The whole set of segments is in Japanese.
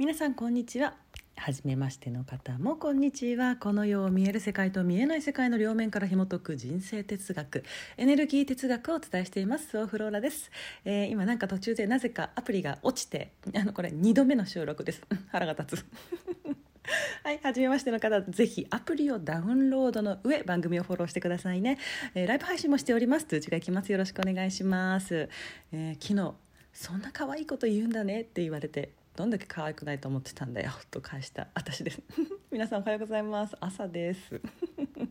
皆さんこんにちは初めましての方もこんにちはこの世を見える世界と見えない世界の両面から紐解く人生哲学エネルギー哲学をお伝えしていますソーフローラです、えー、今なんか途中でなぜかアプリが落ちてあのこれ2度目の収録です 腹が立つ はい、初めましての方、ぜひアプリをダウンロードの上、番組をフォローしてくださいね。えー、ライブ配信もしております。通知が来ます。よろしくお願いします。えー、昨日、そんな可愛いこと言うんだねって言われて、どんだけ可愛くないと思ってたんだよ と返した。私です。皆さんおはようございます。朝です。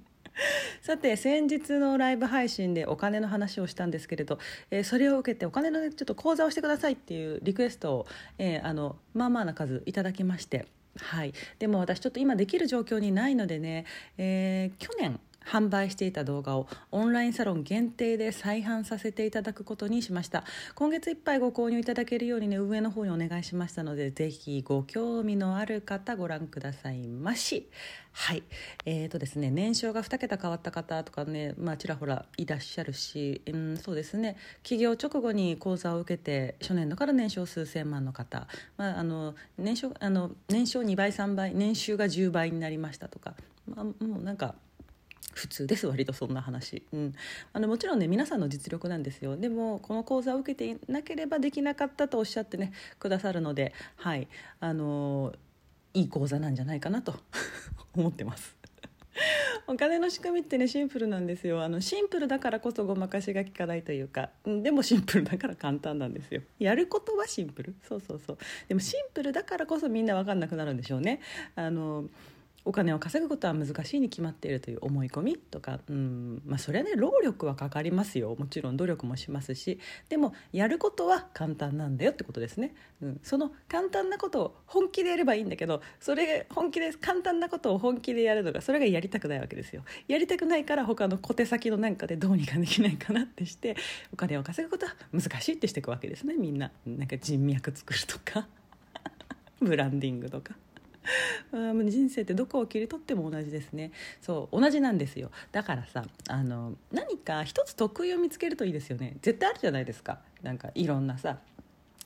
さて先日のライブ配信でお金の話をしたんですけれど、えー、それを受けてお金の、ね、ちょっと講座をしてくださいっていうリクエストを、えー、あのまあまあな数いただきまして。はい。でも私ちょっと今できる状況にないのでね、えー、去年販売していた動画をオンラインサロン限定で再販させていただくことにしました。今月いっぱいご購入いただけるようにね上の方にお願いしましたのでぜひご興味のある方ご覧くださいまし。はい。えーとですね年商が2桁変わった方とかねまあちらほらいらっしゃるし、うん、そうですね。起業直後に講座を受けて初年度から年商数千万の方、まあ、あの年商あの年商2倍3倍年収が10倍になりましたとか、まあ、もうなんか普通です。割とそんな話、うん、あのもちろんね皆さんの実力なんですよ。でもこの講座を受けていなければできなかったとおっしゃってねくださるのではい。あのいい講座なんじゃないかなと 思ってます。お金の仕組みってねシンプルなんですよ。あのシンプルだからこそごまかしが効かないというかん。でもシンプルだから簡単なんですよ。やることはシンプル。そうそうそう。でもシンプルだからこそみんな分かんなくなるんでしょうね。あのお金を稼ぐことは難しいに決まっているという思い込みとか、うんまあ、それはね労力はかかりますよ。もちろん努力もしますしでもやることは簡単なんだよってことですね、うん、その簡単なことを本気でやればいいんだけどそれ本気で簡単なことを本気でやるのがそれがやりたくないわけですよ。やりたくないから他の小手先のなんかでどうにかできないかなってしてお金を稼ぐことは難しいってしていくわけですねみんな。なんか人脈作るとか。ブランディングとか。人生ってどこを切り取っても同じですね。そう同じなんですよ。だからさあの何か一つ得意を見つけるといいですよね。絶対あるじゃないですか。なんかいろんなさ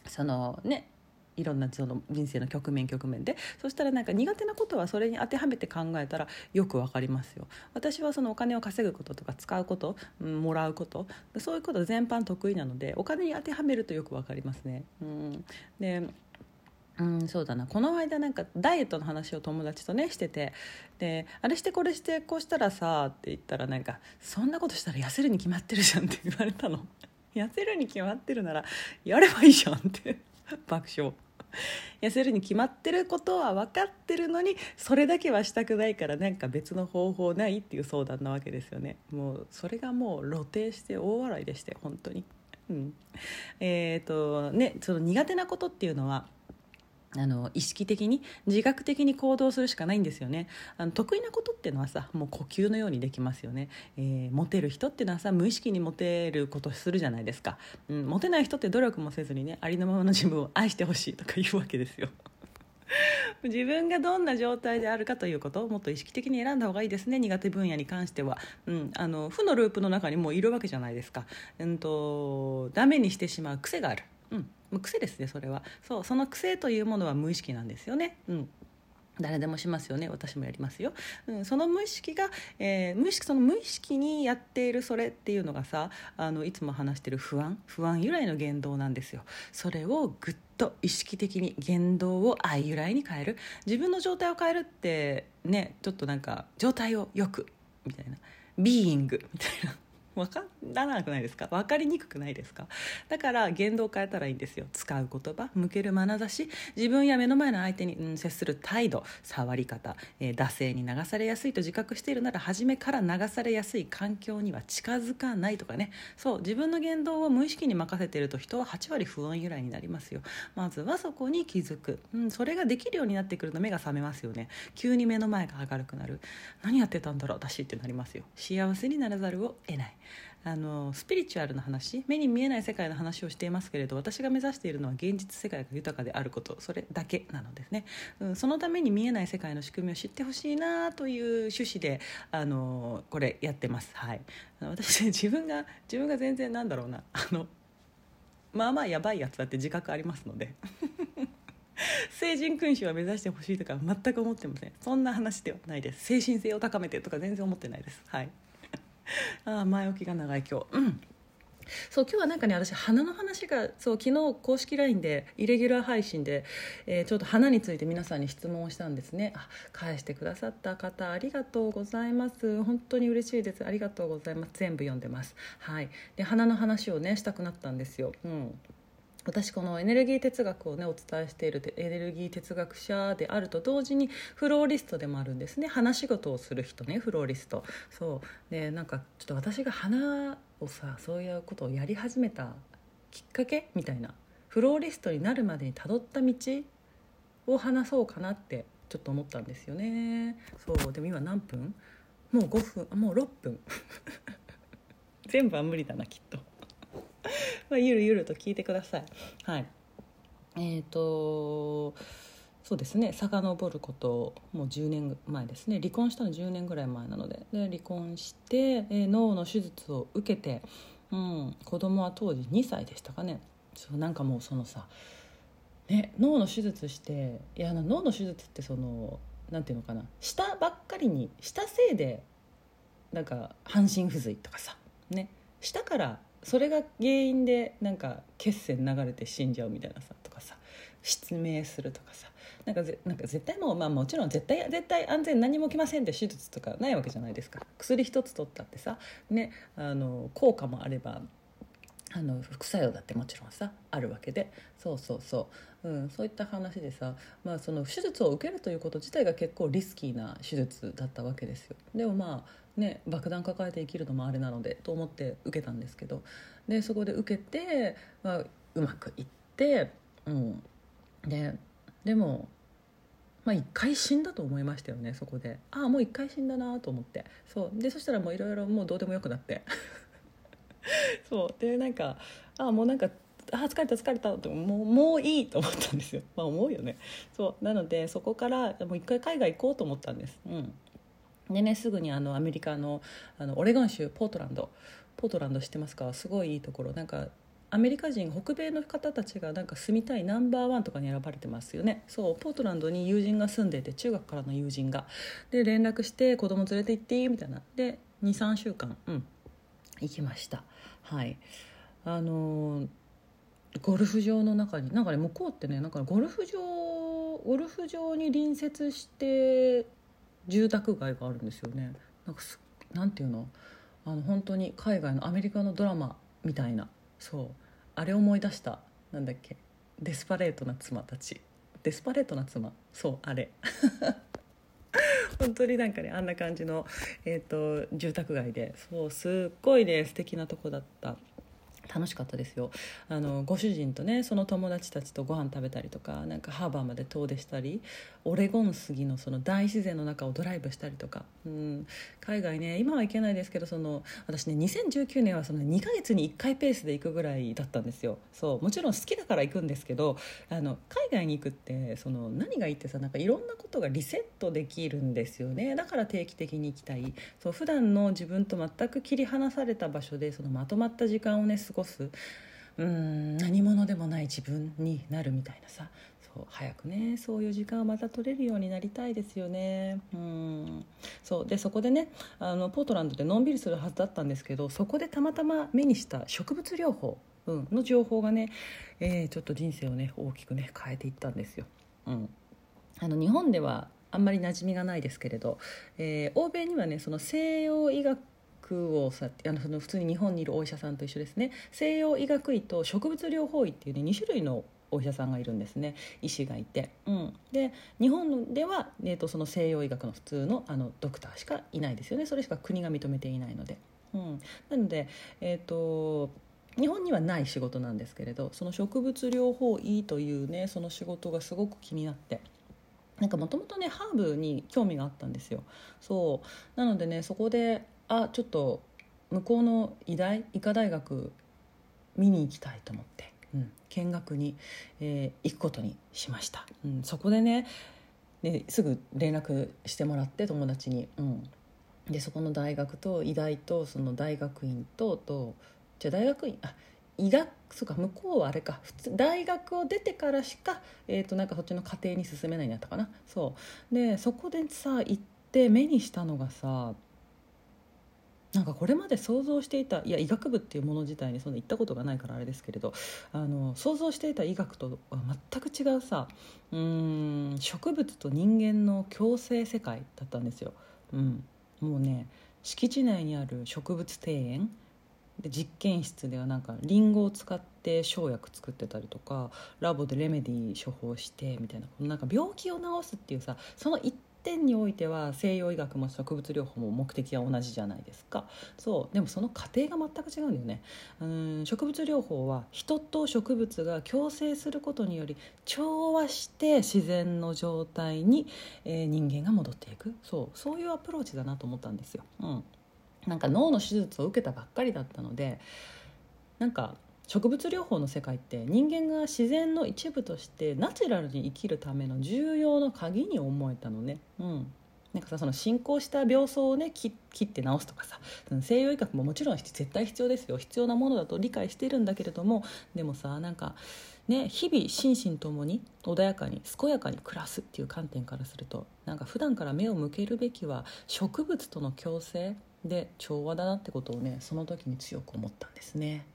そのねいろんなその人生の局面局面で。そしたらなんか苦手なことはそれに当てはめて考えたらよくわかりますよ。私はそのお金を稼ぐこととか使うこと、うん、もらうことそういうこと全般得意なのでお金に当てはめるとよくわかりますね。うん、でうんそうだな。この間なんかダイエットの話を友達とねしてて。であれしてこれしてこうしたらさって言ったらなんかそんなことしたら痩せるに決まってるじゃんって言われたの。痩せるに決まってるならやればいいじゃんって。爆笑。痩せるに決まってることは分かってるのにそれだけはしたくないからなんか別の方法ないっていう相談なわけですよね。もうそれがもう露呈して大笑いでして本当に。うん。えっ、ー、とねその苦手なことっていうのはあの意識的に自覚的に行動するしかないんですよね。あの得意なことっていうのはさもう呼吸のようにできますよね、えー、モテる人っていうのはさ無意識にモテることするじゃないですか、うん、モテない人って努力もせずにねありのままの自分を愛してほしいとか言うわけですよ。自分がどんな状態であるかということをもっと意識的に選んだ方がいいですね苦手分野に関しては、うん、あの負のループの中にもういるわけじゃないですか、うんと、とダメにしてしまう癖がある、癖ですねそれは。そうその癖というものは無意識なんですよね。うん。誰でもしますよね。私もやりますよ、うん、その無意識が、えー、無意識その無意識にやっているそれっていうのがさあのいつも話してる不安。不安由来の言動なんですよ。それをぐっと意識的に言動を愛由来に変える。自分の状態を変えるってねちょっとなんか状態をよくみたいな。ビーイングみたいな。分からなくないですか？分かりにくくないですか？だから言動を変えたらいいんですよ。使う言葉向ける眼差し自分や目の前の相手に、うん、接する態度触り方、えー、惰性に流されやすいと自覚しているなら初めから流されやすい環境には近づかないとかね。そう自分の言動を無意識に任せていると人は8割不安由来になりますよ。まずはそこに気づく、うん、それができるようになってくると目が覚めますよね。急に目の前が明るくなる。何やってたんだろう私ってなりますよ。幸せにならざるを得ない。あのスピリチュアルな話目に見えない世界の話をしていますけれど私が目指しているのは現実世界が豊かであることそれだけなのですね、うん、そのために見えない世界の仕組みを知ってほしいなという趣旨であのこれやってます。はい。私 自分が自分が全然なんだろうな。あのまあまあやばいやつだって自覚ありますので。成人君主は目指してほしいとか全く思ってません。そんな話ではないです。精神性を高めてとか全然思ってないです。はい。あ前置きが長い今日。うん。そう今日はなんかね私花の話がそう昨日公式 LINE でイレギュラー配信で、えー、ちょっと花について皆さんに質問をしたんですね。あ返してくださった方ありがとうございます。本当に嬉しいです。ありがとうございます。全部読んでます。はい。で花の話をねしたくなったんですよ。うん。私このエネルギー哲学をねお伝えしているエネルギー哲学者であると同時にフローリストでもあるんですね。花仕事をする人ねフローリスト。そう。でなんかちょっと私が花をさそういうことをやり始めたきっかけ？みたいな。フローリストになるまでにたどった道を話そうかなってちょっと思ったんですよね。そう。でも今何分？もう5分もう6分。全部は無理だなきっと。まあゆるゆると聞いてください。はい。えっ、ー、とそうですね。遡ることもう10年前ですね。離婚したの10年ぐらい前なので。で離婚して、えー、脳の手術を受けて、うん、子供は当時2歳でしたかね。そうなんかもうそのさ、ね、脳の手術していや脳の手術ってそのなんていうのかな。下ばっかりにしたせいでなんか半身不随とかさ。ね。下からそれが原因でなんか血栓流れて死んじゃうみたいなさとかさ失明するとかさなんかぜなんか絶対もう、まあ、もちろん絶対絶対安全何も起きませんって手術とかないわけじゃないですか。薬一つ取ったってさ、ね、あの効果もあればあの副作用だってもちろんさあるわけで。そうそうそう、うん、そういった話でさ、まあ、その手術を受けるということ自体が結構リスキーな手術だったわけですよ。でもまあね爆弾抱えて生きるのもあれなのでと思って受けたんですけど。でそこで受けて、まあ、うまくいって、うん、ででもまあ一回死んだと思いましたよねそこで。ああもう一回死んだなと思って。そう。でそしたらもういろいろもうどうでもよくなって。そう。でなんかああもうなんかあ疲れた疲れたともうもういいと思ったんですよ。まあ思うよね。そう。なのでそこからもう一回海外行こうと思ったんです。うん。でねすぐにあのアメリカのあのオレゴン州ポートランドポートランド知ってますか？すごいいいところ。なんかアメリカ人北米の方たちがなんか住みたいナンバーワンとかに選ばれてますよね。そうポートランドに友人が住んでて中学からの友人が。で連絡して子供連れて行っていいみたいな。で23週間うん行きました。はい。あの、ゴルフ場の中になんかね向こうってねなんかゴルフ場ゴルフ場に隣接して住宅街があるんですよね。なんかすなんていうの？あの本当に海外のアメリカのドラマみたいな。そう。あれ思い出した。なんだっけ？デスパレートな妻たち。デスパレートな妻？そうあれ。本当になんかねあんな感じの、えーと、と住宅街で。そうすっごいね素敵なとこだった。楽しかったですよ。あのご主人とねその友達たちとご飯食べたりとかなんかハーバーまで遠出したりオレゴン杉のその大自然の中をドライブしたりとか、うん、海外ね今は行けないですけどその私ね2019年はその2ヶ月に1回ペースで行くぐらいだったんですよ。そう。もちろん好きだから行くんですけどあの海外に行くってその何がいいってさなんかいろんなことがリセットできるんですよね。だから定期的に行きたい。そう普段の自分と全く切り離された場所でそのまとまった時間をね過ごす？うん何者でもない自分になるみたいなさ。そう早くねそういう時間をまた取れるようになりたいですよね。うんそうでそこでねあのポートランドでのんびりするはずだったんですけどそこでたまたま目にした植物療法、うん、の情報がね、えー、ちょっと人生をね大きくね変えていったんですよ。うん、あの日本ではあんまり馴染みがないですけれど、えー、欧米にはねその西洋医学をさあのその普通に日本にいるお医者さんと一緒ですね。西洋医学医と植物療法医っていうね2種類のお医者さんがいるんですね。医師がいて、うん、で日本では、えーと、その西洋医学の普通のあのドクターしかいないですよね。それしか国が認めていないので、うん、なのでえっ、ー、と日本にはない仕事なんですけれどその植物療法医というねその仕事がすごく気になって。なんかもともとねハーブに興味があったんですよ。そう。なのでねそこであちょっと向こうの医大医科大学見に行きたいと思って、うん、見学に、えー、行くことにしました、うん、そこでねねすぐ連絡してもらって友達に、うん、でそこの大学と医大とその大学院ととじゃ大学院あ医学そうか向こうはあれか。普通大学を出てからしか、えー、となんかそっちの家庭に進めないんだったかな。そう。でそこでさ行って目にしたのがさなんかこれまで想像していたいや医学部っていうもの自体にそんな行ったことがないからあれですけれどあの想像していた医学とは全く違うさうん植物と人間の共生世界だったんですよ。うん、もうね敷地内にある植物庭園で実験室ではなんかリンゴを使って生薬作ってたりとかラボでレメディー処方してみたいななんか病気を治すっていうさその一点においては西洋医学も植物療法も目的は同じじゃないですか。そうでもその過程が全く違うんだよね。うん植物療法は人と植物が共生することにより調和して自然の状態に、えー、人間が戻っていく。そうそういうアプローチだなと思ったんですよ。うん。なんか脳の手術を受けたばっかりだったのでなんか植物療法の世界って人間が自然の一部としてナチュラルに生きるための重要な鍵に思えたのね。うんなんかさその進行した病巣をね切って治すとかさ西洋医学ももちろん絶対必要ですよ必要なものだと理解してるんだけれどもでもさなんかね日々心身ともに穏やかに健やかに暮らすっていう観点からするとなんか普段から目を向けるべきは植物との共生で調和だなってことをねその時に強く思ったんですね。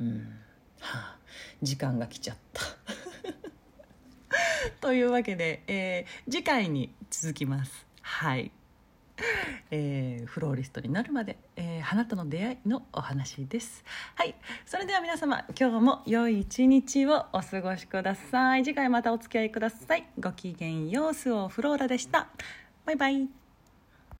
うん。はあ、時間が来ちゃった。というわけで、えー、次回に続きます。はい。えー、フローリストになるまで、えー、花との出会いのお話です。はい。それでは皆様今日も良い一日をお過ごしください。次回またお付き合いください。ごきげんようスオフローラでした。バイバイ。